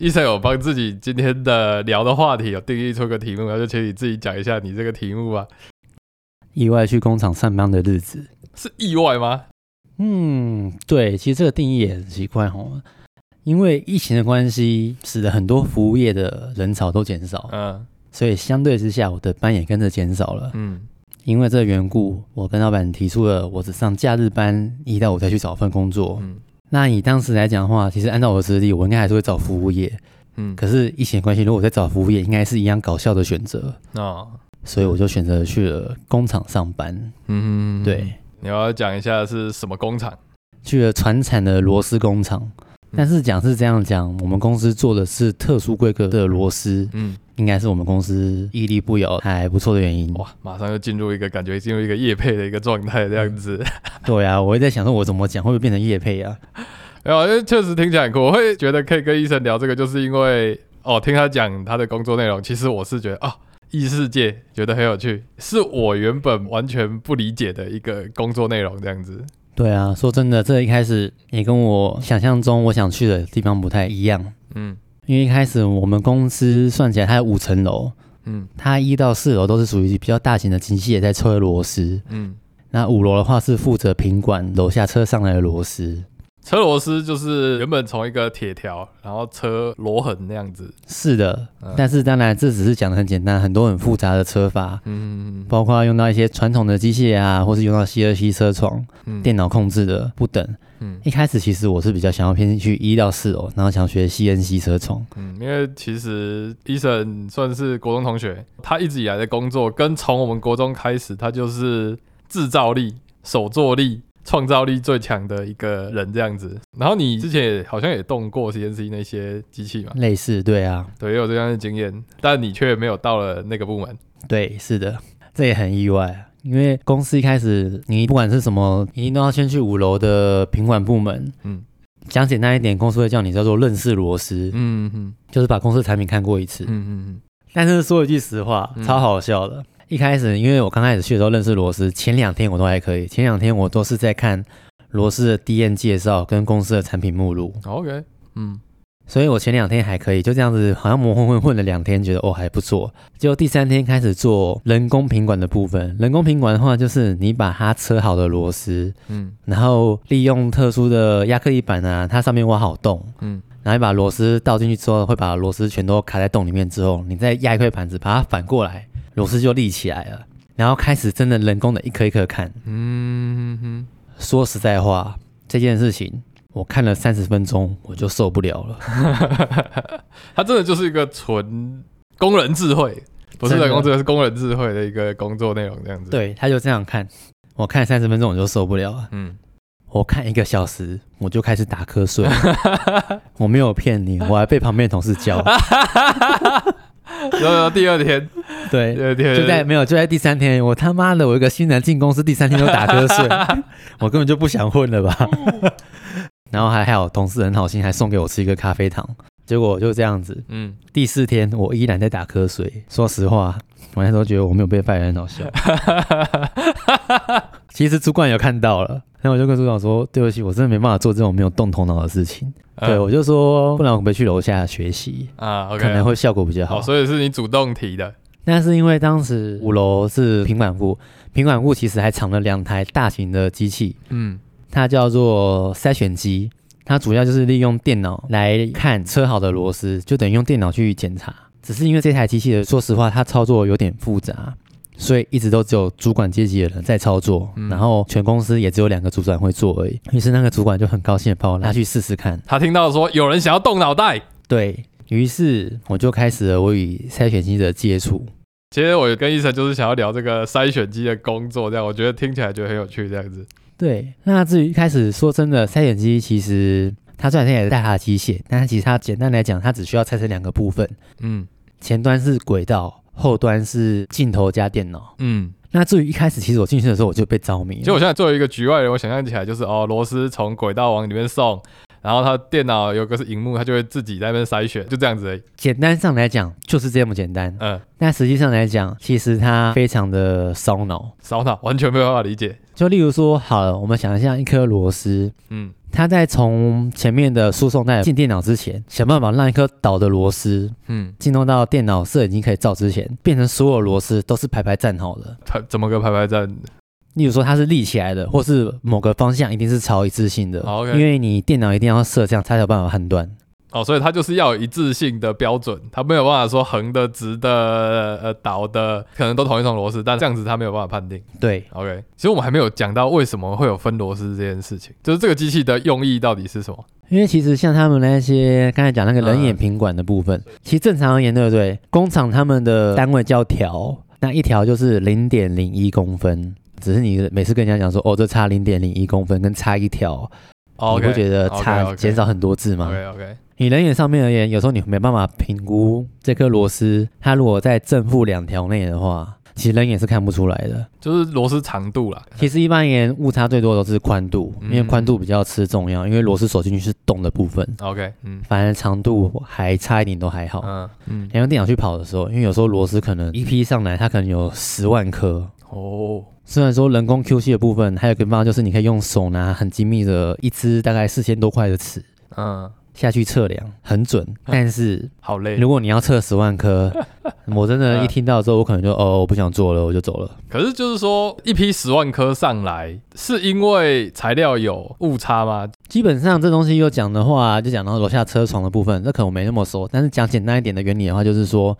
医生有帮自己今天的聊的话题有定义出个题目，那就请你自己讲一下你这个题目吧。意外去工厂上班的日子，是意外吗？嗯，对，其实这个定义也很奇怪哦，因为疫情的关系，使得很多服务业的人潮都减少，嗯所以相对之下，我的班也跟着减少了。嗯因为这个缘故，我跟老板提出了我只上假日班，一到五再去找份工作。嗯那以当时来讲的话，其实按照我的实力，我应该还是会找服务业。嗯，可是疫情的关系，如果我在找服务业，应该是一样搞笑的选择，哦，所以我就选择去了工厂上班。嗯，对，你要讲一下是什么工厂？去了船产的螺丝工厂。但是讲是这样讲，我们公司做的是特殊规格的螺丝，嗯，应该是我们公司屹立不摇还不错的原因。哇，马上就进入一个感觉进入一个业配的一个状态这样子。对啊，我也在想说，我怎么讲会不会变成叶配啊？没有，因为确实听起来很酷。我会觉得可以跟医生聊这个，就是因为哦，听他讲他的工作内容，其实我是觉得啊，异世界觉得很有趣，是我原本完全不理解的一个工作内容这样子。对啊，说真的，这一开始也跟我想象中我想去的地方不太一样。嗯因为一开始我们公司算起来它有五层楼，嗯它一到四楼都是属于比较大型的机械在抽螺丝，嗯，那五楼的话是负责品管楼下车上来的螺丝。车螺丝就是原本从一个铁条，然后车螺痕那样子。是的，嗯但是当然这只是讲的很简单，很多很复杂的车法，嗯包括用到一些传统的机械啊，或是用到 C 二 C 车床、嗯电脑控制的不等。嗯一开始其实我是比较想要偏去一到四楼，然后想学 CNC 车床。嗯，因为其实医生算是国中同学，他一直以来的工作跟从我们国中开始，他就是制造力、手作力、创造力最强的一个人这样子。然后你之前也好像也动过 CNC 那些机器嘛，类似，对啊，对，也有这样的经验，但你却没有到了那个部门。对，是的，这也很意外啊。因为公司一开始，你不管是什么，一定都要先去五楼的品管部门。嗯讲简单一点，公司会叫你叫做认识螺丝，嗯嗯就是把公司产品看过一次。嗯嗯但是说一句实话，嗯超好笑的。一开始，因为我刚开始去的时候认识螺丝，前两天我都还可以，前两天我都是在看螺丝的 D N 介绍跟公司的产品目录，，OK，嗯。所以我前两天还可以，就这样子好像模混混混了两天，觉得哦还不错。结果第三天开始做人工品管的部分，人工品管的话就是你把它车好的螺丝，嗯。然后利用特殊的亚克力板啊，它上面挖好洞，嗯然后你把螺丝倒进去之后，会把螺丝全都卡在洞里面之后，你再压一块板子把它反过来，螺丝就立起来了。然后开始真的人工的一颗一颗看。嗯哼说实在话，这件事情我看了三十分钟，我就受不了了。他真的就是一个纯工人智慧，不是人工智慧，是工人智慧的一个工作内容这样子。，对，他就这样看，我看三十分钟我就受不了了。嗯，我看一个小时，我就开始打瞌睡。我没有骗你，我还被旁边同事教。然后第二天，第对，二天就在没有，就在第三天，我他妈的，我一个新人进公司，第三天就打瞌睡，我根本就不想混了吧。然后还还有同事很好心，还送给我吃一个咖啡糖。结果就这样子，嗯，第四天我依然在打瞌睡。说实话，我那时候觉得我没有被 fire 很好笑。其实主管有看到了，然后我就跟组长说：“对不起，我真的没办法做这种没有动头脑的事情。对，我就说，不然我可不可以去楼下学习，啊可能会效果比较好。好，所以是你主动提的。那是因为当时五楼是平板部，平板部其实还藏了两台大型的机器，嗯它叫做筛选机，它主要就是利用电脑来看车好的螺丝，就等于用电脑去检查。只是因为这台机器的，说实话，它操作有点复杂，所以一直都只有主管阶级的人在操作，嗯然后全公司也只有两个主管会做而已。于是那个主管就很高兴的把我拉去试试看，他听到说有人想要动脑袋，对于是我就开始了我与筛选机的接触。其实我跟医生就是想要聊这个筛选机的工作，这样我觉得听起来就很有趣，这样子。对，那至于一开始说真的，筛选机其实它虽然现在也是带它的机械，但它其实它简单来讲，它只需要拆成两个部分，嗯前端是轨道，后端是镜头加电脑。嗯，那至于一开始，其实我进去的时候我就被着迷了。其实我现在作为一个局外人，我想象起来就是哦，螺丝从轨道往里面送，然后他电脑有个是荧幕，他就会自己在那边筛选，就这样子而已。简单上来讲就是这么简单，嗯，但实际上来讲，其实它非常的烧脑。烧脑完全没有办法理解。就例如说，好了，我们想一下一颗螺丝，嗯它在从前面的输送带进电脑之前，想办法让一颗倒的螺丝嗯，进入到电脑摄影机可以照之前，变成所有螺丝都是排排站好的。它怎么个排排站？例如说它是立起来的，或是某个方向一定是朝一致性的，因为你电脑一定要设这样才有办法判断。哦，所以它就是要有一致性的标准，它没有办法说横的、直的、呃倒的，可能都同一种螺丝，但这样子它没有办法判定。对，OK，其实我们还没有讲到为什么会有分螺丝这件事情，就是这个机器的用意到底是什么？因为其实像他们那些刚才讲那个人眼嗯品管的部分，其实正常而言，对不对？工厂他们的单位叫条，那一条就是零点零一公分。只是你每次跟人家讲说，哦，这差零点零一公分，跟差一条，哦你会觉得差减少很多字吗？OK OK，你人眼上面而言，有时候你没办法评估这颗螺丝，它如果在正负两条内的话，其实人眼是看不出来的。就是螺丝长度啦。其实一般而言，误差最多都是宽度，因为嗯宽度比较吃重要，因为螺丝锁进去是动的部分，OK，嗯反正长度还差一点都还好。嗯嗯，你用电脑去跑的时候，因为有时候螺丝可能一批上来，它可能有十万颗。哦，虽然说人工 QC 的部分，还有一个方法就是你可以用手拿很精密的一支大概四千多块的尺嗯，下去测量，很准。但是好累。如果你要测十万颗，我真的，一听到之后，我可能就哦，我不想做了，我就走了。可是就是说，一批十万颗上来，是因为材料有误差吗？基本上这东西又讲的话，就讲到楼下车床的部分，这可能我没那么熟。但是讲简单一点的原理的话，就是说，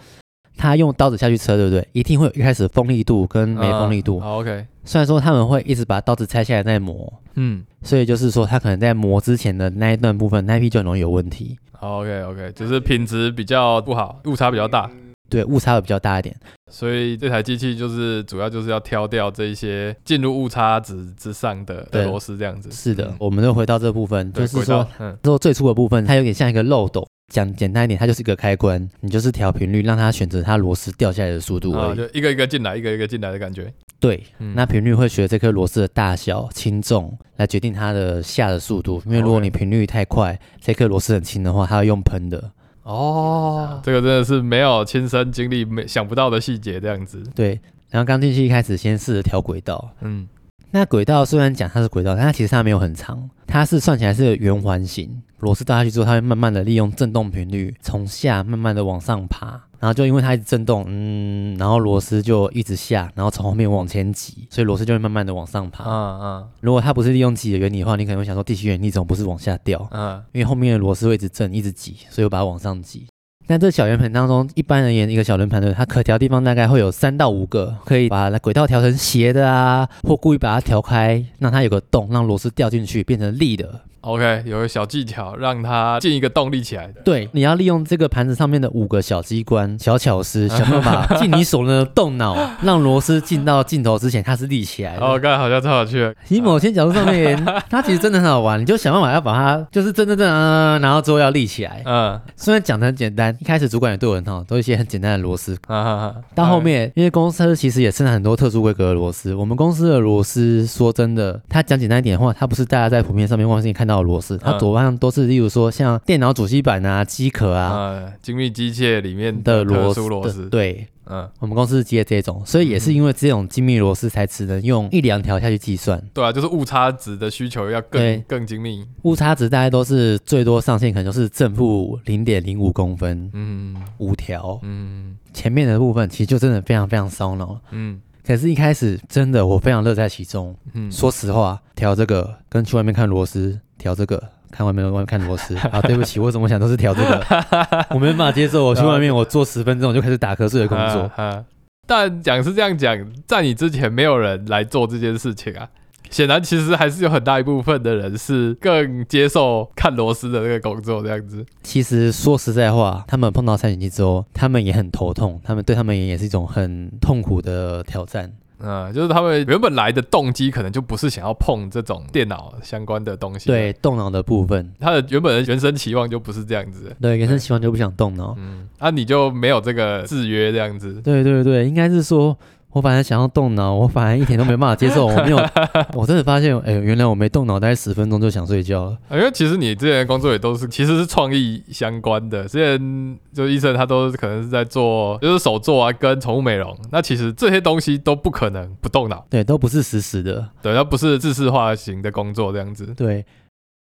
他用刀子下去车，对不对？一定会有一开始锋利度跟没锋利度。嗯好 OK，虽然说他们会一直把刀子拆下来再磨，嗯，所以就是说，他可能在磨之前的那一段部分，那一批就很容易有问题。好 OK OK，只是品质比较不好，误差比较大。对，误差会比较大一点。所以这台机器就是主要就是要挑掉这一些进入误差值之上的的螺丝这样子。是的，嗯我们就回到这部分，就是说嗯说最初的部分，它有点像一个漏斗。讲简单一点，它就是一个开关，你就是调频率，让它选择它螺丝掉下来的速度而啊，就一个一个进来，一个一个进来的感觉。对，嗯那频率会随着这颗螺丝的大小、轻重来决定它的下的速度。因为如果你频率太快，这颗螺丝很轻的话，它要用喷的。哦，这个真的是没有亲身经历、没想不到的细节这样子。对，然后刚进去一开始先试着调轨道，嗯，那轨道虽然讲它是轨道，但它其实它没有很长，它是算起来是圆环形。螺丝倒下去之后，它会慢慢的利用振动频率从下慢慢的往上爬，然后就因为它一直震动，嗯，然后螺丝就一直下，然后从后面往前挤，所以螺丝就会慢慢的往上爬。嗯嗯如果它不是利用挤的原理的话，你可能会想说地心原理怎么不是往下掉？嗯，因为后面的螺丝会一直震，一直挤，所以我把它往上挤。那这小圆盘当中，一般而言，一个小圆盘的它可调地方大概会有三到五个，可以把轨道调成斜的啊，或故意把它调开，让它有个洞，让螺丝掉进去变成立的。OK，有个小技巧，让它进一个动力起来的。对，你要利用这个盘子上面的五个小机关、小巧思，想办法 尽你所能的动脑，让螺丝进到镜头之前它是立起来的。哦，刚才好像超有趣的。以某些角度上面，它其实真的很好玩，你就想办法要把它就是真真正啊，然后之后要立起来。嗯虽然讲的很简单，一开始主管也对我很好，都一些很简单的螺丝。啊哈哈，到后面，因为公司其实也生产很多特殊规格的螺丝，我们公司的螺丝说真的，它讲简单一点的话，它不是大家在普遍上面望见看到的螺丝，它嗯多半都是例如说像电脑主机板啊、机壳啊啊，精密机械里面的螺丝殊螺丝。，对。嗯，我们公司是接这种，所以也是因为这种精密螺丝才只能用一两条下去计算，对啊，就是误差值的需求要更更精密。误差值大概都是最多上限可能就是正负零点零五公分，嗯五条。嗯前面的部分其实就真的非常非常烧脑。嗯可是，一开始真的我非常乐在其中。嗯，说实话，调这个跟去外面看螺丝，调这个看外面外面看螺丝啊，对不起，我怎么想都是调这个，我没办法接受。我去外面我做十分钟我就开始打瞌睡的工作。啊啊但讲是这样讲，在你之前没有人来做这件事情啊。显然，其实还是有很大一部分的人是更接受看螺丝的这个工作这样子。其实说实在话，他们碰到三选机之后，他们也很头痛，他们对他们也是一种很痛苦的挑战。嗯，就是他们原本来的动机可能就不是想要碰这种电脑相关的东西。对，动脑的部分，他的原本的原生期望就不是这样子。对原生期望就不想动脑。嗯，啊，你就没有这个制约这样子。对对对，应该是说，我反而想要动脑，我反而一点都没办法接受。我没有，我真的发现，哎、原来我没动脑，大概十分钟就想睡觉了。啊因为其实你之前的工作也都是其实是创意相关的，之前就医生他都可能是在做就是手作啊跟宠物美容，那其实这些东西都不可能不动脑，对，都不是实时的。对，它不是自式化型的工作这样子。对，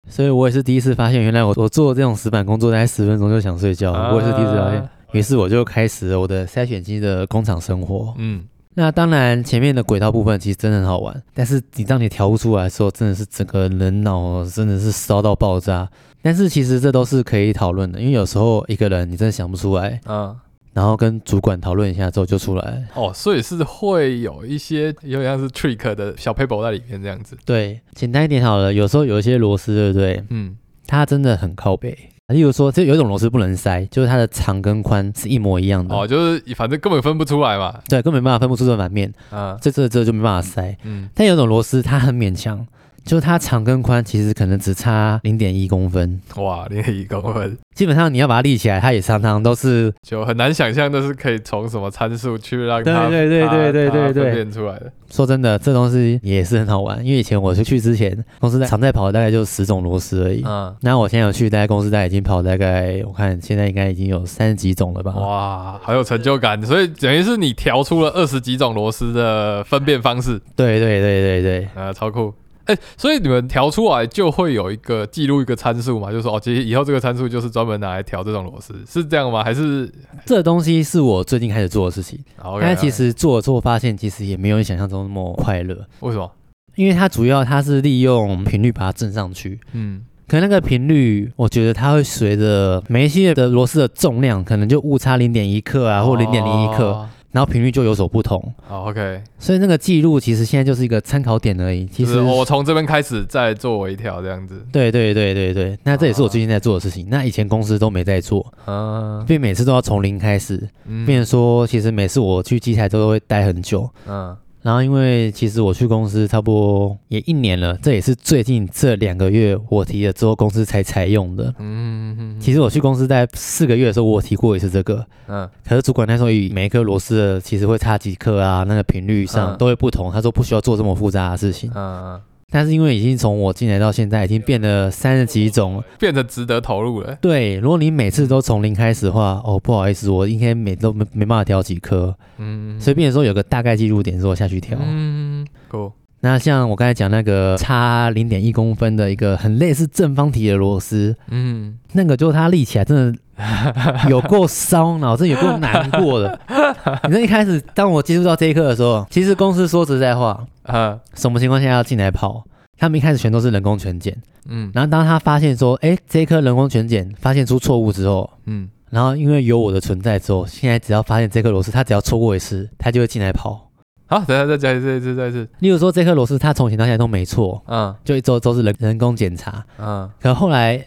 所以我也是第一次发现，原来我我做这种死板工作，大概十分钟就想睡觉。啊我也是第一次发现，于是我就开始了我的筛选机的工厂生活。嗯，那当然，前面的轨道部分其实真的很好玩，但是你当你调不出来的时候，真的是整个人脑真的是烧到爆炸。但是其实这都是可以讨论的，因为有时候一个人你真的想不出来，嗯，然后跟主管讨论一下之后就出来了。哦，所以是会有一些有点像是 trick 的小 paper 在里面这样子。对，简单一点好了，有时候有一些螺丝，对不对？嗯，它真的很靠背。例如说，这有一种螺丝不能塞，就是它的长跟宽是一模一样的，哦，就是反正根本分不出来嘛。对，根本没办法分不出正反面，嗯这这这就没办法塞。嗯，但有种螺丝它很勉强，就是它长跟宽其实可能只差零点一公分，哇，零点一公分，基本上你要把它立起来，它也常常都是就很难想象的是可以从什么参数去让它对对对它对对它分对对辨出来的。说真的，这东西也是很好玩。因为以前我去去之前，公司在常在跑的大概就十种螺丝而已。嗯，那我现在有去，大概公司大概已经跑大概，我看现在应该已经有三十几种了吧。哇，好有成就感。所以等于是你调出了二十几种螺丝的分辨方式，对对对对对，啊，超酷。哎、所以你们调出来就会有一个记录一个参数嘛，就是说哦，其实以后这个参数就是专门拿来调这种螺丝，是这样吗？还是这东西是我最近开始做的事情。但其实做了之后发现，其实也没有你想象中那么快乐，为什么？因为它主要它是利用频率把它震上去。嗯可能那个频率，我觉得它会随着每一系的螺丝的重量，可能就误差零点一克啊，或零点零一克，哦然后频率就有所不同。好，OK，所以那个记录其实现在就是一个参考点而已。其实我从这边开始再做微调这样子。对对对对对，那这也是我最近在做的事情。那以前公司都没在做，嗯所以每次都要从零开始。嗯变成说，其实每次我去机台都会待很久。嗯然后因为其实我去公司差不多也一年了，这也是最近这两个月我提了之后公司才采用的。嗯嗯其实我去公司在四个月的时候，我提过一次这个，嗯。可是主管那时候以每一颗螺丝的其实会差几克啊，那个频率上嗯。都会不同，他说不需要做这么复杂的事情。嗯，但是因为已经从我进来到现在，已经变了三十几种了。变得值得投入了。对，如果你每次都从零开始的话，哦，不好意思，我应该每都没没办法调几颗，嗯，所以变成说有个大概记录点之后下去调。嗯，够。那像我刚才讲那个差零点一公分的一个很类似正方体的螺丝，嗯，那个就是它立起来真的 有够烧脑，真的有够难过的。你知道一开始当我接触到这一刻的时候，其实公司说实在话，呃，什么情况下要进来跑？他们一开始全都是人工全检，嗯然后当他发现说，哎，这一颗人工全检发现出错误之后，嗯，然后因为有我的存在之后，现在只要发现这颗螺丝，他只要错过一次，他就会进来跑。好，等一下再讲一次，再一次，再一次。例如说这颗螺丝，它从前到现在都没错，嗯就一周都是人人工检查。嗯可后来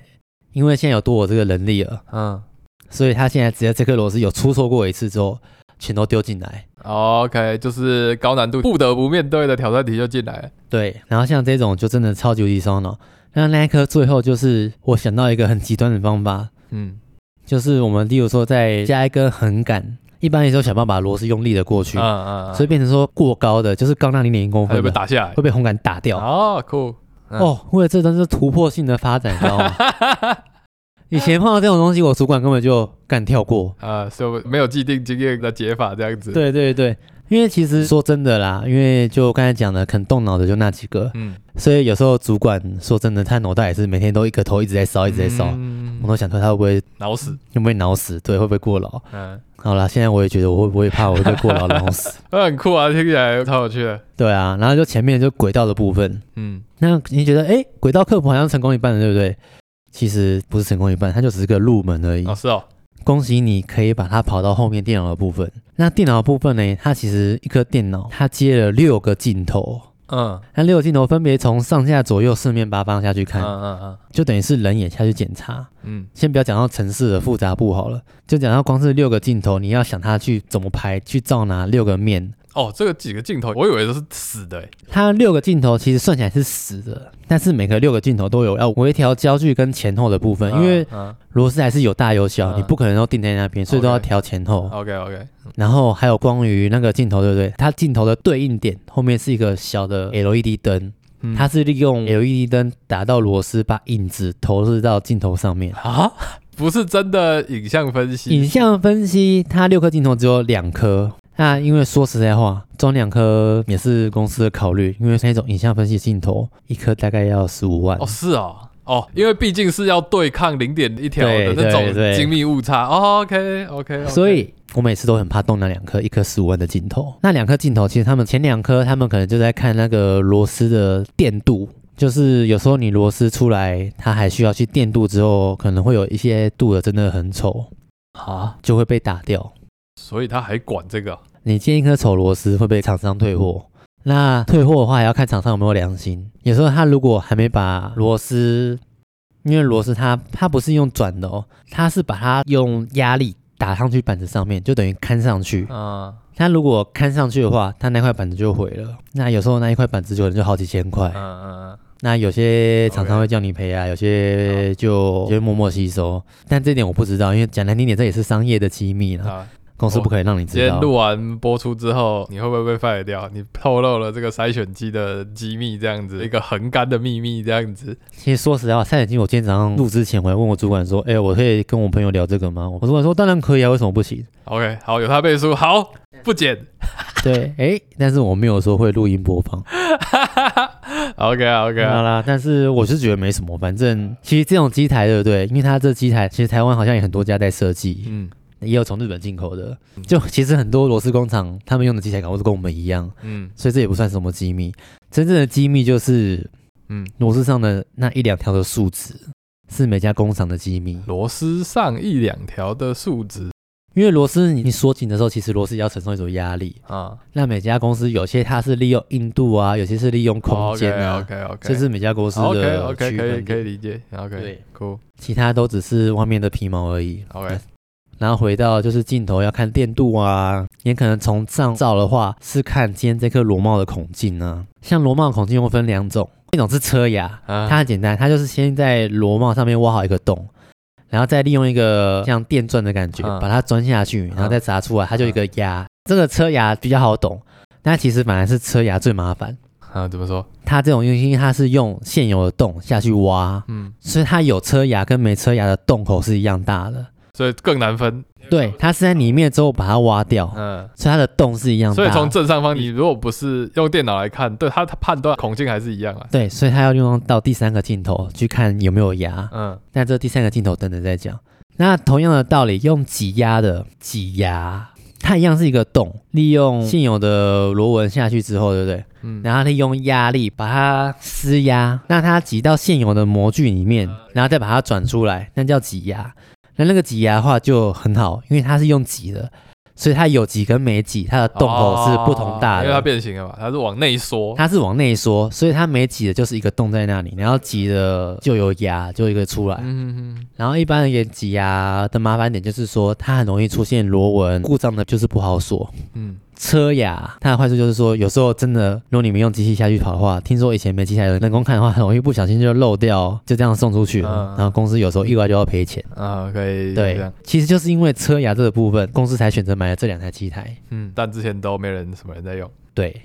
因为现在有多我这个能力了，嗯所以他现在只要这颗螺丝有出错过一次之后，全都丢进来。，OK，就是高难度不得不面对的挑战题就进来了。对，然后像这种就真的超级无敌烧脑。那那一颗最后就是我想到一个很极端的方法，嗯就是我们例如说再加一根横杆，一般也都想办法把螺丝用力的过去，嗯嗯，所以变成说过高的就是高那零点一公分会被打下来会。被红杆打掉。哦，酷。嗯哦，为了这真是突破性的发展，你知道吗？以前碰到这种东西，我主管根本就敢跳过。啊，就没有既定经验的解法这样子。，对对对，因为其实说真的啦，因为就刚才讲的，肯动脑的就那几个，嗯，所以有时候主管说真的，他脑袋也是每天都一个头一直在烧，一直在烧。嗯我都想说他会不会脑死。会不会脑死？对，会不会过劳？嗯，好啦，现在我也觉得我会不会怕我会被过劳脑死？那很酷啊，听起来超有趣的。对啊，然后就前面就轨道的部分，嗯那你觉得哎，诶轨道客服好像成功一半了，对不对？其实不是成功一半，它就只是个入门而已。哦，是哦。恭喜你可以把它跑到后面电脑的部分。那电脑的部分呢？它其实一颗电脑它接了六个镜头，嗯那六个镜头分别从上下左右四面八方下去嗯看，嗯嗯嗯就等于是人眼下去检查。嗯先不要讲到城市的复杂度好了，就讲到光是六个镜头，你要想它去怎么拍，去照哪六个面。哦，这个几个镜头，我以为都是死的欸。它六个镜头其实算起来是死的，但是每个六个镜头都有要微调焦距跟前后的部分，因为嗯螺丝还是有大有小，嗯你不可能都定在那边，所以都要调前后。，OK OK，然后还有关于那个镜头，对不对？它镜头的对应点后面是一个小的 LED 灯，嗯它是利用 LED 灯打到螺丝，把影子投射到镜头上面。啊，不是真的影像分析。影像分析，它六颗镜头只有两颗。那因为说实在话，装两颗也是公司的考虑，因为那种影像分析镜头一颗大概要十五万哦，，是哦。哦，因为毕竟是要对抗零点一条的对那种精密误差。哦，OK OK，所以我每次都很怕动那两颗，一颗十五万的镜头。那两颗镜头，其实他们前两颗，他们可能就在看那个螺丝的电镀，就是有时候你螺丝出来，它还需要去电镀之后，可能会有一些镀的真的很丑，啊，就会被打掉。所以他还管这个啊你接一颗丑螺丝会被厂商退货。那退货的话，还要看厂商有没有良心。有时候他如果还没把螺丝，因为螺丝它它不是用转的哦，它是把它用压力打上去板子上面，就等于看上去。嗯他如果看上去的话，他那块板子就毁了。那有时候那一块板子就可能就好几千块。嗯嗯那有些厂商会叫你赔啊，有些就就会默默吸收。但这点我不知道，因为讲难听点，这也是商业的机密了，公司不可以让你今天知道。录完播出之后，你会不会被 fire 掉？你透露了这个筛选机的机密，这样子一个横干的秘密，这样子。其实说实话，赛眼镜我今天早上录之前，我还问我主管说：“哎、我可以跟我朋友聊这个吗？”我主管说：“当然可以啊，为什么不行 OK，好，有他背书，好，不剪。”对，哎、但是我没有说会录音播放。OK OK，好啦，但是我是觉得没什么，反正其实这种机台对不对？因为它这机台其实台湾好像也很多家在设计，嗯也有从日本进口的。就其实很多螺丝工厂他们用的机械搞都是跟我们一样，嗯所以这也不算什么机密。真正的机密就是嗯，螺丝上的那一两条的数值是每家工厂的机密。螺丝上一两条的数值因为螺丝你你锁紧的时候，其实螺丝也要承受一种压力。啊，那每家公司有些它是利用硬度啊，有些是利用空间啊，OK OK，这是每家公司的 OK 可以。可以理解。OK，对，酷其他都只是外面的皮毛而已。OK，然后回到就是镜头要看电镀啊，也可能从上照的话是看今天这颗螺帽的孔径啊。像螺帽孔径又分两种，一种是车牙，啊它很简单，它就是先在螺帽上面挖好一个洞，然后再利用一个像电钻的感觉嗯把它钻下去，然后再砸出来，它就一个压。这个车牙比较好懂，但其实反而是车牙最麻烦。啊，怎么说？它这种因为它是用现有的洞下去挖，嗯，所以它有车牙跟没车牙的洞口是一样大的。所以更难分。对，它是在里面之后把它挖掉，嗯，所以它的洞是一样大。所以从正上方，你如果不是用电脑来看，对它它判断孔径还是一样啊。对，所以它要用到第三个镜头去看有没有牙。嗯那这第三个镜头等等再讲。那同样的道理，用挤压的挤压，它一样是一个洞，利用现有的螺纹下去之后，对不对？嗯，然后利用压力把它施压，那它挤到现有的模具里面，然后再把它转出来，那叫挤压。那那个挤压的话就很好，因为它是用挤的，所以它有挤跟没挤，它的洞口是不同大的。哦因为它变形了嘛，它是往内缩。它是往内缩，所以它没挤的就是一个洞在那里，然后挤的就有压，就一个出来。嗯嗯然后一般而言挤压的麻烦点就是说，它很容易出现螺纹故障的，就是不好锁。嗯车牙它的坏处就是说，有时候真的，如果你们用机器下去跑的话，听说以前没机台的人工看的话，很容易不小心就漏掉，就这样送出去了。嗯然后公司有时候意外就要赔钱。嗯啊，可以这对，其实就是因为车牙这个部分，公司才选择买了这两台机台。嗯，但之前都没人什么人在用。对，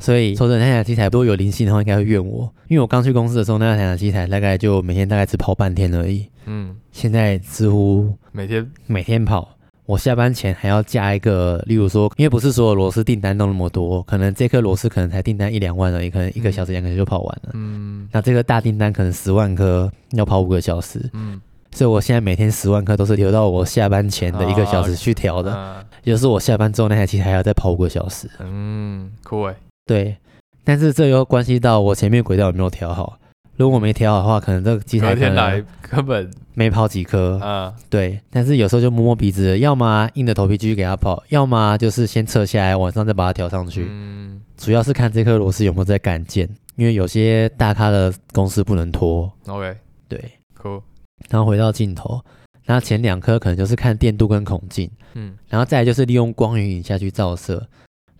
所以说真的那台机台如果有灵性的话，应该会怨我，因为我刚去公司的时候，那台机台大概就每天大概只跑半天而已，嗯，现在似乎每天每天跑。我下班前还要加一个，例如说，因为不是所有螺丝订单都那么多，可能这颗螺丝可能才订单一两万而已，可能一个小时、两个小时就跑完了。嗯那这个大订单可能十万颗，要跑五个小时，嗯所以我现在每天十万颗都是留到我下班前的一个小时去调的，啊也就是我下班之后那台机台还要再跑五个小时。嗯，酷哎，对，但是这又关系到我前面轨道有没有调好。如果我没调好的话，可能这个机台可隔天来能根本没跑几颗。啊，对，但是有时候就摸摸鼻子，要么硬着头皮继续给它跑，要么就是先撤下来，晚上再把它调上去。嗯主要是看这颗螺丝有没有在干件，因为有些大咖的公司不能拖。，OK，对，酷，然后回到镜头，那前两颗可能就是看电镀跟孔径，嗯然后再来就是利用光源影下去照射。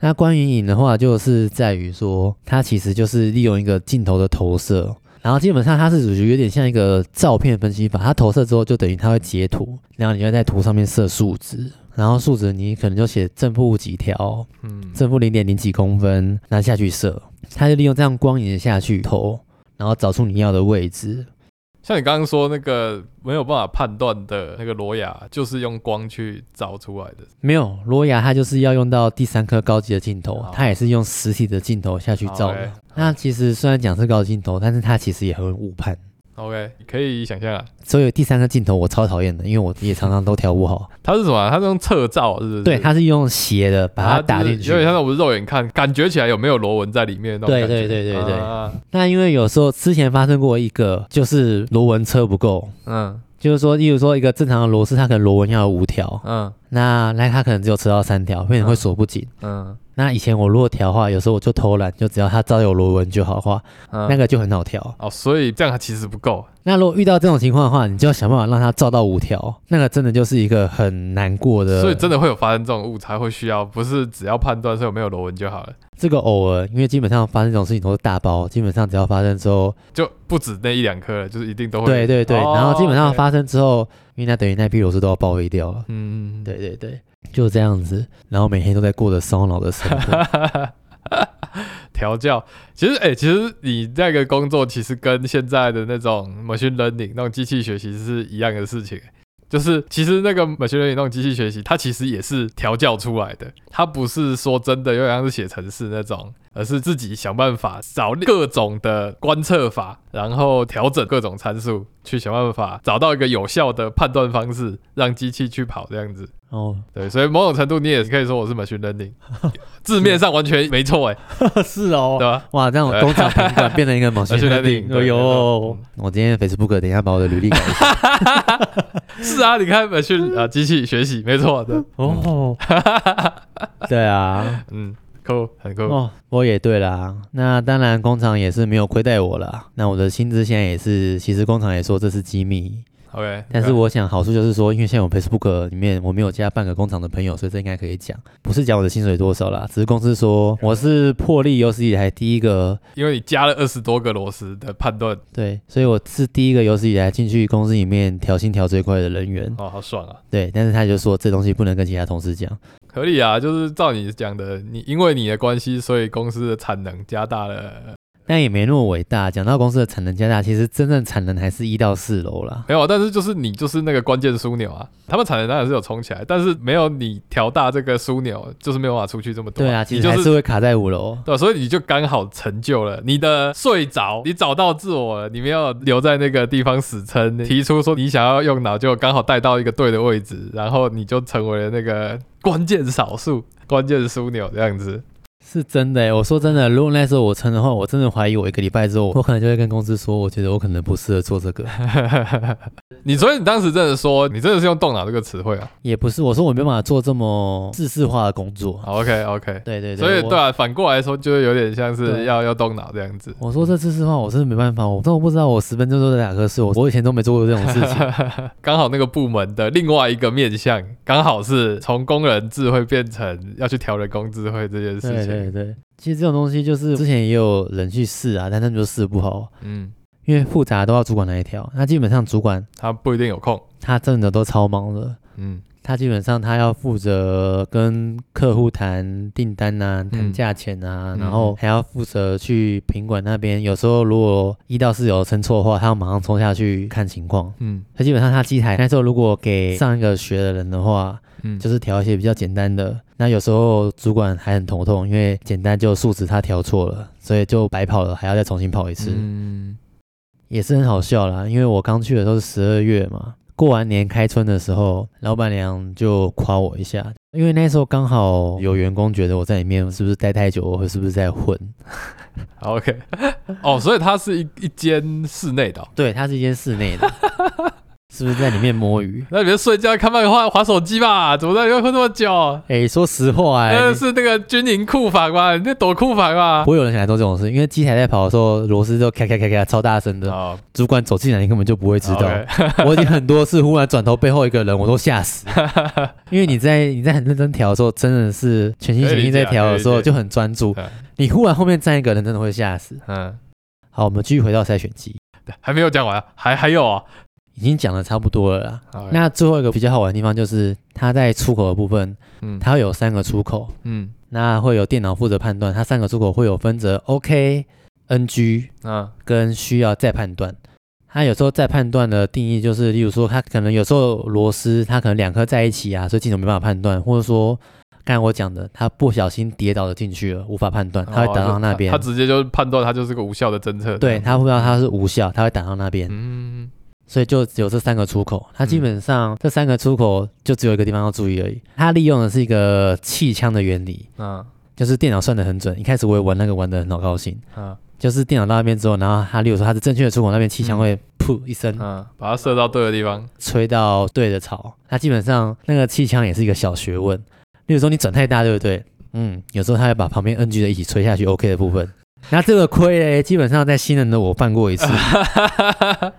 那光源影的话，就是在于说，它其实就是利用一个镜头的投射，然后基本上它是属于有点像一个照片分析法，它投射之后就等于它会截图，然后你要在图上面设数值，然后数值你可能就写正负几条，嗯正负零点零几公分，然后下去射，它就利用这样光影下去投，然后找出你要的位置。像你刚刚说那个没有办法判断的那个罗雅，就是用光去找出来的。没有罗雅，它就是要用到第三颗高级的镜头好，它也是用实体的镜头下去照的。那其实虽然讲是高级镜头，但是它其实也很误判。OK，可以想象啊，所以第三个镜头我超讨厌的，因为我也常常都调不好。它是什么啊？它是用侧照，是不是？对，它是用斜的把它打进去，有点像我们肉眼看，感觉起来有没有螺纹在里面那种对感觉。对对对对啊那因为有时候之前发生过一个，就是螺纹车不够，嗯就是说，例如说一个正常的螺丝，它可能螺纹要有五条，嗯那那它可能只有车到三条，变成会锁不紧。嗯那以前我如果调的话，有时候我就偷懒，就只要它照有螺纹就好的话，嗯，那个就很好调。哦，所以这样它其实不够。那如果遇到这种情况的话，你就要想办法让它照到五条，那个真的就是一个很难过的。所以真的会有发生这种误差，会需要不是只要判断是有没有螺纹就好了，这个偶尔，因为基本上发生这种事情都是大包，基本上只要发生之后，就不止那一两颗了，就是一定都会。对对对，哦然后基本上 OK 发生之后，因为那等于那批螺丝都要报废掉了。嗯，对对对，就这样子，然后每天都在过着烧脑的生活。调教，其实哎、其实你那个工作其实跟现在的那种 machine learning 那种机器学习是一样的事情。就是其实那个 machine learning 那种机器学习，它其实也是调教出来的，它不是说真的有点像是写程式那种，而是自己想办法找各种的观测法，然后调整各种参数，去想办法找到一个有效的判断方式，让机器去跑这样子。哦，对，所以某种程度你也可以说我是 machine learning，字面上完全没错哎，是哦。对吧？哇，这样我工厂品管变成一个 Machine learning，定。哎呦，我今天 Facebook 等一下把我的履历改一下。是啊，你看 machine 啊，机器学习没错的，哦，对啊，嗯，酷，很酷。哦，我也对啦。那当然，工厂也是没有亏待我啦。那我的薪资现在也是，其实工厂也说这是机密。OK，但是我想好处就是说，因为现在我 Facebook 里面我没有加半个工厂的朋友，所以这应该可以讲。不是讲我的薪水多少啦，只是公司说我是破例有史以来第一个，因为你加了二十多个螺丝的判断，对，所以我是第一个有史以来进去公司里面调薪调最快的人员。哦，好爽啊，对，但是他就说这东西不能跟其他同事讲。合理啊，就是照你讲的，你因为你的关系，所以公司的产能加大了。但也没那么伟大。讲到公司的产能加大，其实真正产能还是一到四楼啦。没有，但是就是你就是那个关键枢纽啊，他们产能当然是有冲起来，但是没有你调大这个枢纽，就是没有办法出去这么多。对啊，其实你就是还是会卡在五楼。对，所以你就刚好成就了你的睡着，你找到自我了，你没有留在那个地方死撑，提出说你想要用脑，就刚好带到一个对的位置，然后你就成为了那个关键少数、关键枢纽这样子。是真的欸，我说真的，如果那时候我撑的话，我真的怀疑我一个礼拜之后，我可能就会跟公司说，我觉得我可能不适合做这个。你所以你当时真的说，你真的是用动脑这个词汇啊？也不是，我说我没办法做这么制式化的工作。好，OK OK，对对对，所以对啊，反过来说，就是有点像是要要动脑这样子。我说这自式化，我真的没办法，我真的不知道我十分钟都在打瞌睡，我我以前都没做过这种事情。刚好那个部门的另外一个面向，刚好是从工人智慧变成要去调人工智慧这件事对情。对对，其实这种东西就是之前也有人去试啊，但他们就试不好，嗯，因为复杂都要主管来调。那基本上主管他不一定有空。他真的都超忙的，嗯他基本上他要负责跟客户谈订单啊，谈嗯价钱啊，嗯然后还要负责去品管那边。有时候如果一到四有称错的话，他要马上冲下去看情况。嗯他基本上他机台那时候如果给上一个学的人的话，嗯，就是调一些比较简单的。那有时候主管还很头痛，因为简单就数值他调错了，所以就白跑了，还要再重新跑一次，嗯也是很好笑啦。因为我刚去的时候是十二月嘛，过完年开春的时候，老板娘就夸我一下，因为那时候刚好有员工觉得我在里面是不是待太久，我是不是在混？，OK。哦，所以它是一一间室内的哦、对，它是一间室内的，是不是在里面摸鱼？那你们睡觉看漫画、划手机吧？怎么在里面混那么久？哎、说实话、哎，那是那个军营库房吧？你那躲库房吧不？会有人想来做这种事，因为机台在跑的时候，螺丝都咔咔咔咔超大声的，哦，主管走进来你根本就不会知道。我已经很多次忽然转头背后一个人，我都吓死。因为你在你在很认真调的时候，真的是全心全意在调的时候就很专注嗯。你忽然后面站一个人，真的会吓死。嗯，好，我们继续回到筛选机，还没有讲完，还还有啊。已经讲的差不多了啦。那最后一个比较好玩的地方就是，它在出口的部分，嗯它会有三个出口，嗯那会有电脑负责判断，它三个出口会有分则 OK、NG 嗯跟需要再判断。它有时候再判断的定义就是，例如说，它可能有时候螺丝它可能两颗在一起啊，所以镜头没办法判断，或者说刚才我讲的，他不小心跌倒了进去了，无法判断，他会打到那边。哦他直接就判断它就是个无效的侦测。对他不知道他是无效，他会打到那边，嗯，所以就只有这三个出口。它基本上这三个出口就只有一个地方要注意而已。它利用的是一个气枪的原理，嗯就是电脑算的很准。一开始我也玩那个玩的很好高兴，嗯就是电脑到那边之后，然后它例如说它是正确的出口，那边气枪会噗一声嗯，把它射到对的地方。吹到对的草。它基本上那个气枪也是一个小学问。例如说你转太大，对不对？嗯，有时候他会把旁边 NG 的一起吹下去，OK 的部分。那这个亏嘞，基本上在新人的我犯过一次，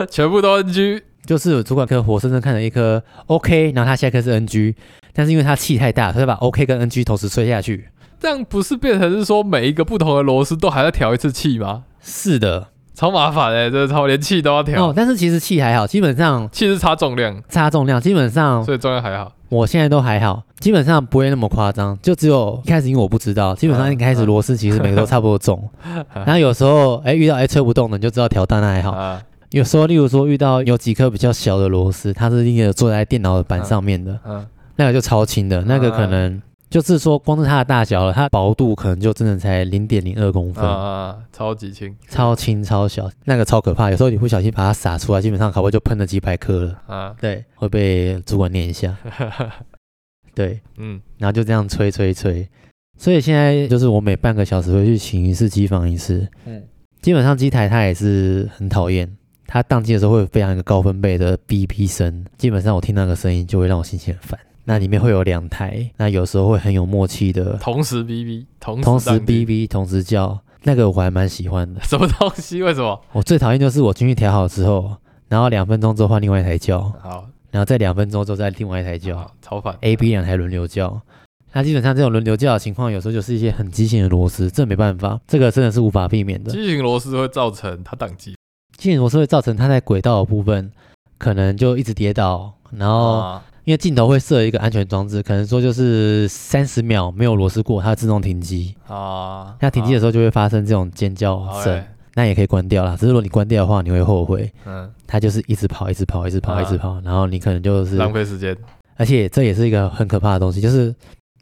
全部都 NG。就是主管科活生生看了一颗 OK，然后他下一颗是 NG，但是因为他气太大，所以把 OK 跟 NG 同时吹下去。这样不是变成是说每一个不同的螺丝都还要调一次气吗？是的，超麻烦哎、这超连气都要调。哦，但是其实气还好，基本上气是差重量，差重量，基本上所以重量还好。我现在都还好，基本上不会那么夸张，就只有一开始因为我不知道，基本上一开始螺丝其实每个都差不多重，然后有时候哎遇到哎吹不动的，你就知道调大那还好。啊，有时候例如说遇到有几颗比较小的螺丝，它是那个坐在电脑的板上面的，嗯，那个就超轻的，那个可能就是说光是它的大小了，它薄度可能就真的才零点零二公分。啊啊，超级轻，超轻超小，那个超可怕。有时候你不小心把它撒出来，基本上考不就喷了几百颗了。啊，对，会被主管念一下。对，嗯，然后就这样吹吹吹。所以现在就是我每半个小时会去请一次机房一次。嗯基本上机台它也是很讨厌，它宕机的时候会有非常一个高分贝的哔哔声。基本上我听那个声音就会让我心情很烦。那里面会有两台，那有时候会很有默契的，同时 BB，同同时哔哔同时叫，那个我还蛮喜欢的。什么东西？为什么？我最讨厌就是我进去调好之后，然后两分钟之后换另外一台叫，好，然后再两分钟之后再另外一台叫，超烦。，A、B 两台轮流叫。那基本上这种轮流叫的情况，有时候就是一些很畸形的螺丝，这没办法，这个真的是无法避免的。畸形螺丝会造成它宕机，畸形螺丝会造成它在轨道的部分可能就一直跌倒，然后啊因为镜头会设一个安全装置，可能说就是三十秒没有螺丝过，它自动停机。啊，那停机的时候就会发生这种尖叫声，欸那也可以关掉啦。只是如果你关掉的话，你会后悔。嗯，它就是一直跑，一直跑，一直跑，啊一直跑，然后你可能就是，浪费时间。而且这也是一个很可怕的东西，就是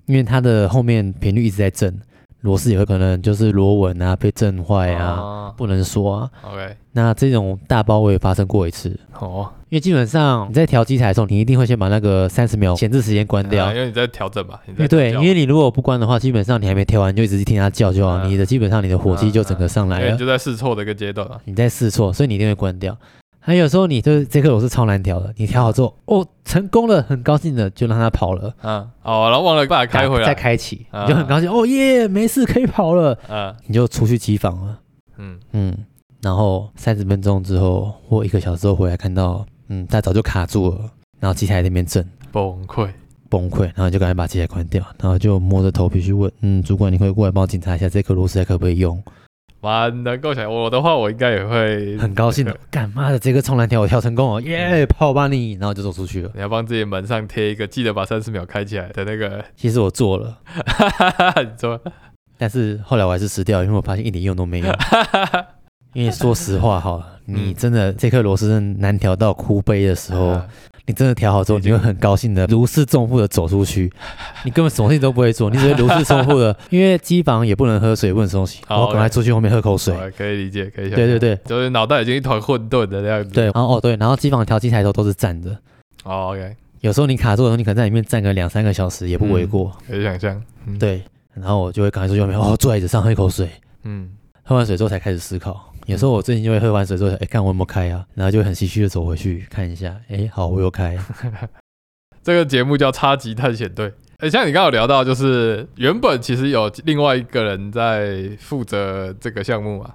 因为它的后面频率一直在震，螺丝也会可能就是螺纹啊被震坏啊，啊不能说啊。，OK，那这种大包我也发生过一次，哦，因为基本上你在调机台的时候，你一定会先把那个三十秒闲置时间关掉。啊因为你在调整嘛，对，因为你如果不关的话，基本上你还没调完，你就一直听它叫就好，嗯你的基本上你的火气就整个上来了。就在试错的一个阶段嘛。你在试错，所以你一定会关掉。还有时候你就是这颗螺丝超难调的，你调好之后，哦，成功了，很高兴的就让它跑了，嗯，哦，然后忘了把它开回来，再开启，啊。你就很高兴，哦耶，没事可以跑了，嗯你就出去机房了，嗯，嗯，然后三十分钟之后或一个小时后回来看到，嗯，它早就卡住了，然后机台在那边震。崩溃。崩溃，然后就赶紧把机台关掉，然后就摸着头皮去问，嗯，主管，你可以过来帮我检查一下这颗螺丝还可不可以用？蛮能够想，我的话我应该也会很高兴。的，干妈的这个冲蓝条我跳成功了，耶，跑吧你，然后就走出去了。你要帮自己门上贴一个记得把三十秒开起来的那个，其实我做了，你说，但是后来我还是吃掉，因为我发现一点用都没有。因为说实话哈，你真的这颗螺丝难调到哭悲的时候，啊你真的调好之后，你会很高兴的如释重负的走出去，你根本什么事情都不会做，你只会如释重负的，因为机房也不能喝水，也不能吃东西，好我赶快出去后面喝口水。哦可以理解，可以想象对对对就是脑袋已经一团混沌的那样子。对，然后哦对，然后机房调机台的时候都是站着，哦，OK，有时候你卡住的时候，你可能在里面站个两三个小时也不为过。可以想象。嗯，对，然后我就会赶快出去外面，哦，坐在椅子上喝一口水，嗯，喝完水之后才开始思考。有时候我最近就会喝完水之后，哎，看我有没有开啊，然后就很唏嘘的走回去看一下，哎，好，我又开。这个节目叫超级探险队。哎，像你刚刚有聊到，就是原本其实有另外一个人在负责这个项目嘛？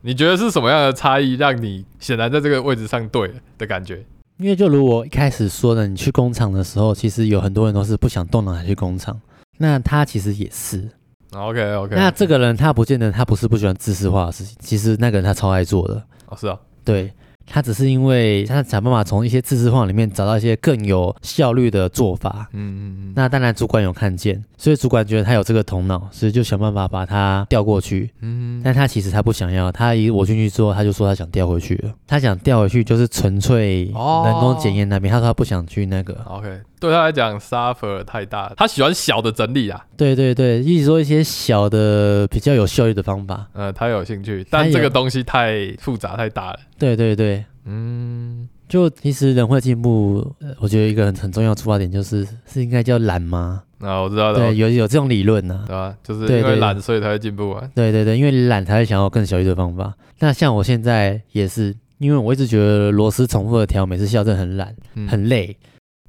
你觉得是什么样的差异让你显然在这个位置上对了的感觉？因为就如我一开始说的，你去工厂的时候，其实有很多人都是不想动脑才去工厂。那他其实也是。OK OK，那这个人他不见得他不是不喜欢知识化的事情，其实那个人他超爱做的。哦是啊，对，他只是因为他想办法从一些知识化里面找到一些更有效率的做法。嗯嗯嗯，那当然，主管有看见，所以主管觉得他有这个头脑，所以就想办法把他调过去。嗯，但他其实他不想要，他一我进去之后，他就说他想调回去了。他想调回去就是纯粹哦人工检验那边，他说他不想去那个。OK，对他来讲 suffer 太大，他喜欢小的整理啊，对对对，一直说一些小的比较有效率的方法。呃，他有兴趣，但这个东西太复杂太大了。对对对，嗯，就其实人会进步，呃我觉得一个很很重要的出发点就是是应该叫懒吗？啊我知道的，对，有有这种理论呢、对吧？就是因为懒，所以才会进步啊。对对对，因为懒才会想要更小一的方法。那像我现在也是，因为我一直觉得螺丝重复的调，每次校正很懒嗯很累，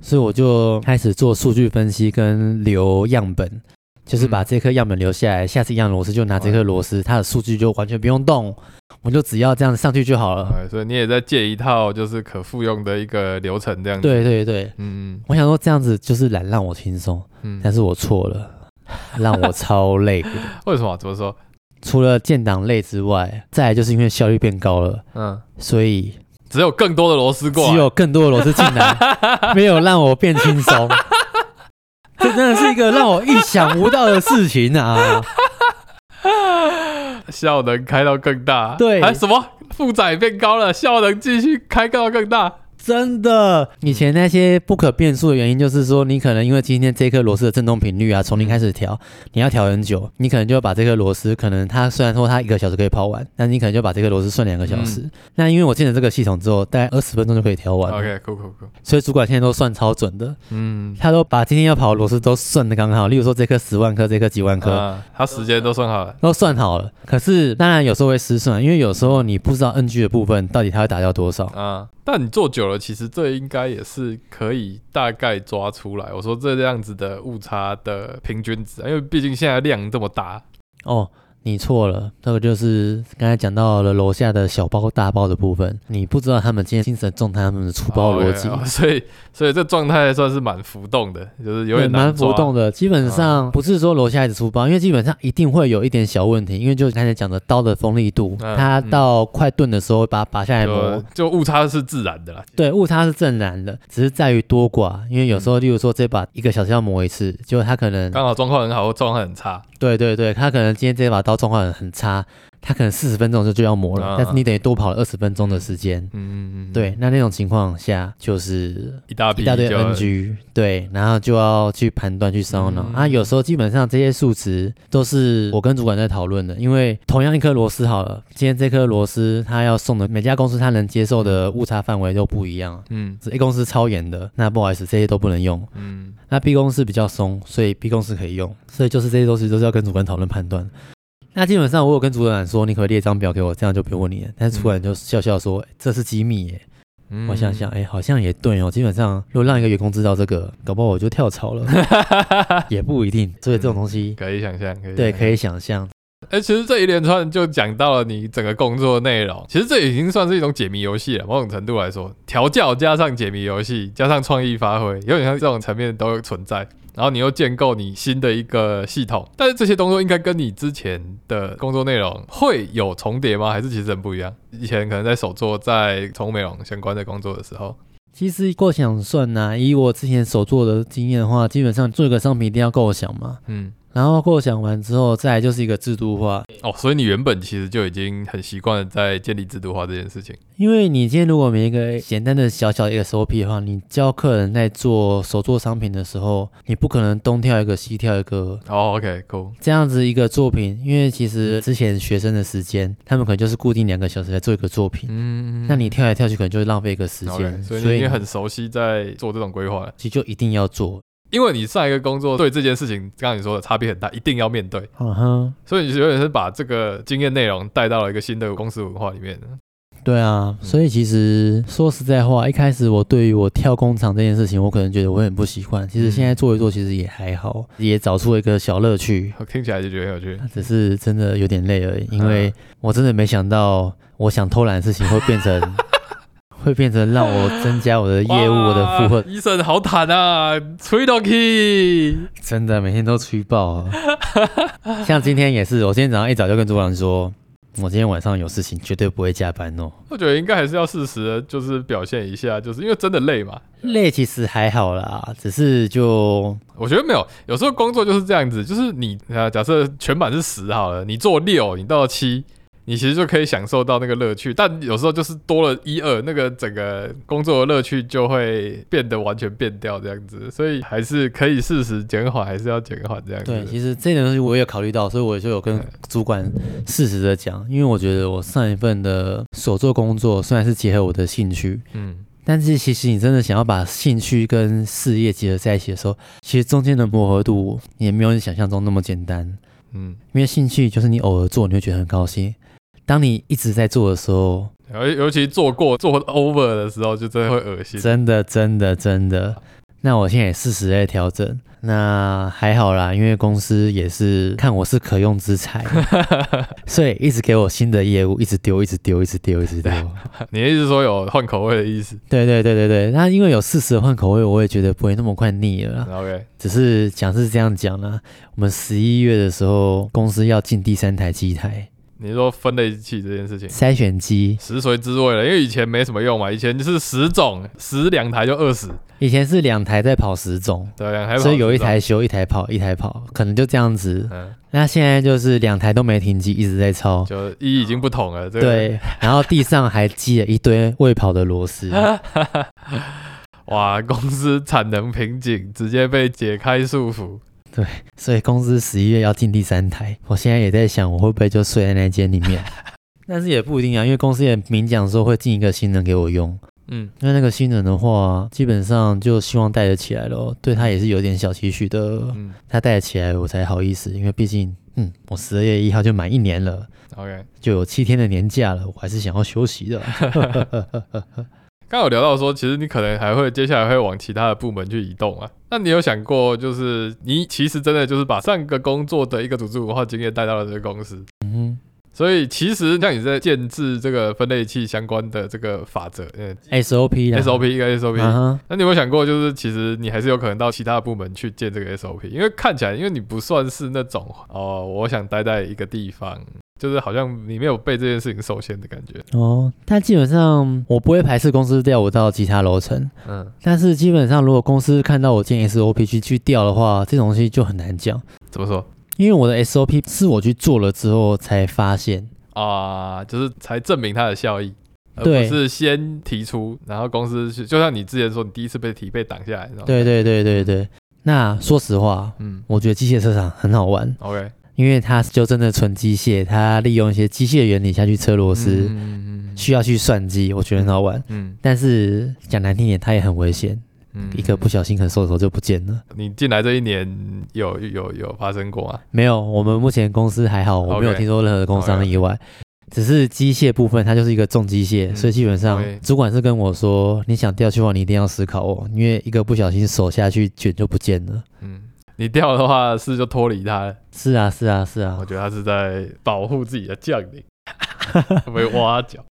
所以我就开始做数据分析跟留样本，就是把嗯这颗样本留下来，下次一样螺丝就拿这颗螺丝，它的数据就完全不用动，我就只要这样上去就好了。哎所以你也在借一套就是可复用的一个流程这样子。对，对对，嗯我想说这样子就是懒让我轻松，嗯嗯，但是我错了，让我超累的。为什么？怎么说？除了建档累之外，再来就是因为效率变高了，嗯，所以只有更多的螺丝过来，只有更多的螺丝进来，没有让我变轻松。这真的是一个让我意想不到的事情啊！效能开到更大。对还什么负载变高了，效能继续开到更大。真的，以前那些不可变数的原因，就是说你可能因为今天这颗螺丝的振动频率啊，从零开始调，你要调很久，你可能就要把这颗螺丝，可能它虽然说它一个小时可以跑完，但你可能就把这颗螺丝算两个小时。那因为我进了这个系统之后，大概二十分钟就可以调完了 OK，酷酷酷。所以主管现在都算超准的，嗯，他都把今天要跑的螺丝都算的刚好。例如说这颗十万颗，这颗几万颗。啊，他时间都算好了。都算好了，可是当然有时候会失算，因为有时候你不知道 NG 的部分到底它会打掉多少。啊，但你做久了，其实这应该也是可以大概抓出来。我说这样子的误差的平均值，因为毕竟现在量这么大。哦，你错了，这个就是刚才讲到了楼下的小包大包的部分，你不知道他们今天精神状态，他们的出包逻辑。所以所以这状态算是蛮浮动的，就是有，点难蛮浮动的，基本上不是说楼下一直粗暴，因为基本上一定会有一点小问题，因为就是刚才讲的刀的锋利度，嗯它到快钝的时候会把它拔下来磨就，就误差是自然的啦。对，误差是正然的，只是在于多寡。因为有时候，例如说这把一个小时要磨一次，结果他可能，刚好状况很好或状况很差，对对对，他可能今天这把刀状况很很差，他可能四十分钟就就要磨了，嗯但是你等于多跑了二十分钟的时间。嗯嗯嗯，对，那那种情况下就是一大批一大堆就 NG，对，然后就要去判断、去烧脑、嗯啊。有时候基本上这些数值都是我跟主管在讨论的，因为同样一颗螺丝好了，今天这颗螺丝它要送的每家公司它能接受的误差范围都不一样。嗯是 A 公司超严的，那不好意思，这些都不能用。嗯那 B 公司比较松，所以 B 公司可以用。所以就是这些东西都是要跟主管讨论判断。那基本上我有跟主管说，你可不可以列张表给我，这样就不用问你了。但是主管就笑笑说，这是机密耶。嗯我想想，哎、好像也对哦。基本上，如果让一个员工知道这个，搞不好我就跳槽了，也不一定。所以这种东西，可以想象，可以对，可以。以想象。哎、其实这一连串就讲到了你整个工作内容，其实这已经算是一种解谜游戏了。某种程度来说，调教加上解谜游戏，加上创意发挥，有点像这种层面都存在。然后你又建构你新的一个系统，但是这些动作应该跟你之前的工作内容会有重叠吗？还是其实很不一样？以前可能在手做在宠物美容相关的工作的时候，其实过想算呐、以我之前手做的经验的话，基本上做一个商品一定要构想嘛。嗯，然后构想完之后，再来就是一个制度化。哦，所以你原本其实就已经很习惯在建立制度化这件事情。因为你今天如果没一个简单的小小 SOP 的话，你教客人在做手做商品的时候，你不可能东跳一个西跳一个哦，OK，cool，、这样子一个作品。因为其实之前学生的时间，他们可能就是固定两个小时来做一个作品，嗯，那你跳来跳去可能就会浪费一个时间，所以你已经很熟悉在做这种规划了。其实就一定要做。因为你上一个工作对这件事情，刚刚你说的差别很大，一定要面对，嗯哼，所以你有点是把这个经验内容带到了一个新的公司文化里面。对啊，嗯所以其实说实在话，一开始我对于我跳工厂这件事情，我可能觉得我很不习惯。其实现在做一做，其实也还好，也找出了一个小乐趣。我听起来就觉得很有趣。只是真的有点累而已，因为嗯我真的没想到，我想偷懒的事情会变成会变成让我增加我的业务、我的负荷，医生好惨啊，吹到 key。真的每天都吹爆啊。像今天也是，我今天早上一早就跟主管说，我今天晚上有事情，绝对不会加班哦。我觉得应该还是要适时的，就是表现一下，就是因为真的累嘛。累其实还好啦，只是就我觉得没有，有时候工作就是这样子，就是你啊，假设全版是十好了，你做六，你到七。你其实就可以享受到那个乐趣，但有时候就是多了一二，那个整个工作的乐趣就会变得完全变掉这样子，所以还是可以适时减缓，还是要减缓这样子。对，其实这点东西我也考虑到，所以我就有跟主管适时的讲，因为我觉得我上一份的所做工作虽然是结合我的兴趣，嗯，但是其实你真的想要把兴趣跟事业结合在一起的时候，其实中间的磨合度也没有你想象中那么简单，嗯，因为兴趣就是你偶尔做你会觉得很高兴。当你一直在做的时候，尤尤其做过做 over 的时候，就真的会恶心。真的，真的，真的。那我现在也适时在调整，那还好啦，因为公司也是看我是可用之才，所以一直给我新的业务，一直丢，一直丢，一直丢，一直丢。你的意思说有换口味的意思？对对对对对。那因为有适时的换口味，我也觉得不会那么快腻了。OK，只是讲是这样讲啦。我们十一月的时候，公司要进第三台机台。你说分类器这件事情，筛选机食髓知味了，因为以前没什么用嘛，以前就是十种，十两台就二十，以前是两台在跑十种，对，两台，所以有一台修，一台跑，一台跑，可能就这样子。嗯，那现在就是两台都没停机，一直在超，就一已经不同了。对，然后地上还积了一堆未跑的螺丝。哇，公司产能瓶颈，直接被解开束缚。对，所以公司十一月要进第三台，我现在也在想，我会不会就睡在那间里面？但是也不一定啊，因为公司也明讲说会进一个新人给我用。嗯，因为那个新人的话，基本上就希望带得起来咯，对他也是有点小期许的。嗯，他带得起来，我才好意思，因为毕竟，嗯，我十二月一号就满一年了，OK，就有七天的年假了，我还是想要休息的。刚有聊到说，其实你可能还会接下来会往其他的部门去移动啊。那你有想过，就是你其实真的就是把上个工作的一个组织文化经验带到了这个公司。嗯哼。所以其实像你在建制这个分类器相关的这个法则，嗯，SOP，SOP 一个 SOP。那你有没有想过，就是其实你还是有可能到其他部门去建这个 SOP？因为看起来，因为你不算是那种哦，我想待在一个地方。就是好像你没有被这件事情受限的感觉哦，但基本上我不会排斥公司调我到其他楼层，嗯，但是基本上如果公司看到我建 SOP 去去调的话，这种东西就很难讲。怎么说？因为我的 SOP 是我去做了之后才发现啊，就是才证明它的效益，而不是先提出，然后公司就像你之前说，你第一次被提被挡下来，对对对对对。那说实话，嗯，我觉得机械车厂很好玩。OK。因为它就真的纯机械，它利用一些机械原理下去车螺丝，需要去算机，我觉得很好玩。嗯，但是讲难听点，它也很危险。嗯，一个不小心可能手手就不见了。你进来这一年有有有发生过吗？没有，我们目前公司还好，我没有听说任何工伤意外。只是机械部分，它就是一个重机械，所以基本上主管是跟我说，你想调去的话，你一定要思考哦，因为一个不小心手下去卷就不见了。嗯。你掉的话是就脱离他？了，是啊是啊是啊，我觉得他是在保护自己的将领，被挖角，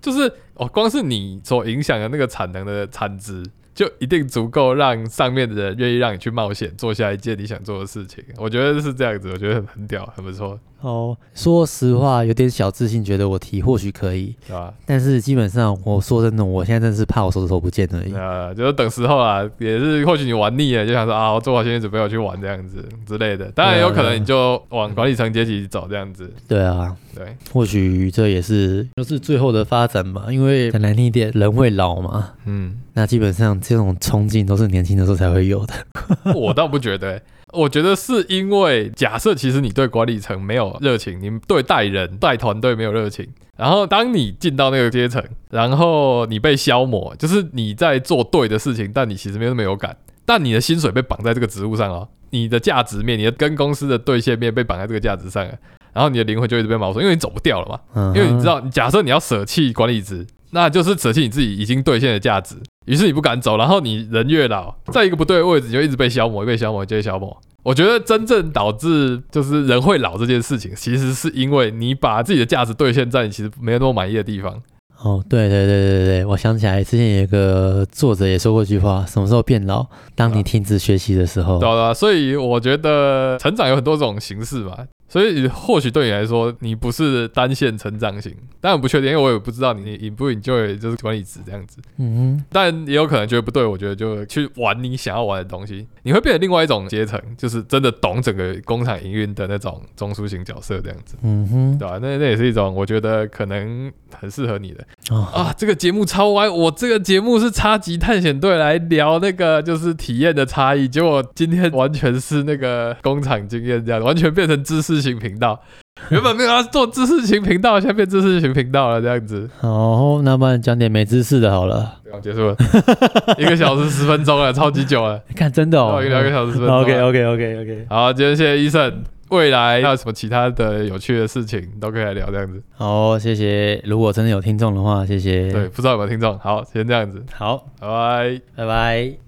就是哦，光是你所影响的那个产能的产值。就一定足够让上面的人愿意让你去冒险做下一件你想做的事情，我觉得是这样子，我觉得很屌，很不错。哦，说实话，有点小自信，觉得我提或许可以，对吧？但是基本上，我说真的，我现在真的是怕我手指头不见而已。啊，就是等时候啊，也是或许你玩腻了，就想说啊，我做好心理准备我去玩这样子之类的。当然有可能你就往管理层阶级走这样子。对啊，对，或许这也是就是最后的发展吧，因为很难听一点，人会老嘛。嗯。那基本上这种冲劲都是年轻的时候才会有的。我倒不觉得，我觉得是因为假设其实你对管理层没有热情，你对带人带团队没有热情，然后当你进到那个阶层，然后你被消磨，就是你在做对的事情，但你其实没有那么有感，但你的薪水被绑在这个职务上哦，你的价值面，你的跟公司的兑现面被绑在这个价值上，然后你的灵魂就一直被毛损，因为你走不掉了嘛。因为你知道，假设你要舍弃管理职，那就是舍弃你自己已经兑现的价值。于是你不敢走，然后你人越老，在一个不对的位置，你就一直被消磨，被消磨，接消磨。我觉得真正导致就是人会老这件事情，其实是因为你把自己的价值兑现在你其实没有那么满意的地方。哦，对对对对对，我想起来之前有一个作者也说过一句话：什么时候变老？当你停止学习的时候。对啊，所以我觉得成长有很多种形式嘛。所以或许对你来说，你不是单线成长型，当然不确定，因为我也不知道你你不 enjoy 就是管理职这样子，嗯但也有可能觉得不对，我觉得就去玩你想要玩的东西，你会变成另外一种阶层，就是真的懂整个工厂营运的那种中枢型角色这样子，嗯哼，对吧、那那也是一种我觉得可能很适合你的。哦，啊。这个节目超歪，我这个节目是差级探险队来聊那个就是体验的差异，结果今天完全是那个工厂经验这样，完全变成知识型频道。原本没有要做知识型频道，现在变知识型频道了，这样子。好，那不然讲点没知识的好了。结束了，一个小时十分钟了，超级久了，看真的哦聊一个小时十分钟了。，OK OK OK OK，好，今天谢谢医生。未来还有什么其他的有趣的事情都可以来聊，这样子。好，谢谢。如果真的有听众的话，谢谢。对，，不知道有没有听众？好，先这样子，好，拜拜。拜拜。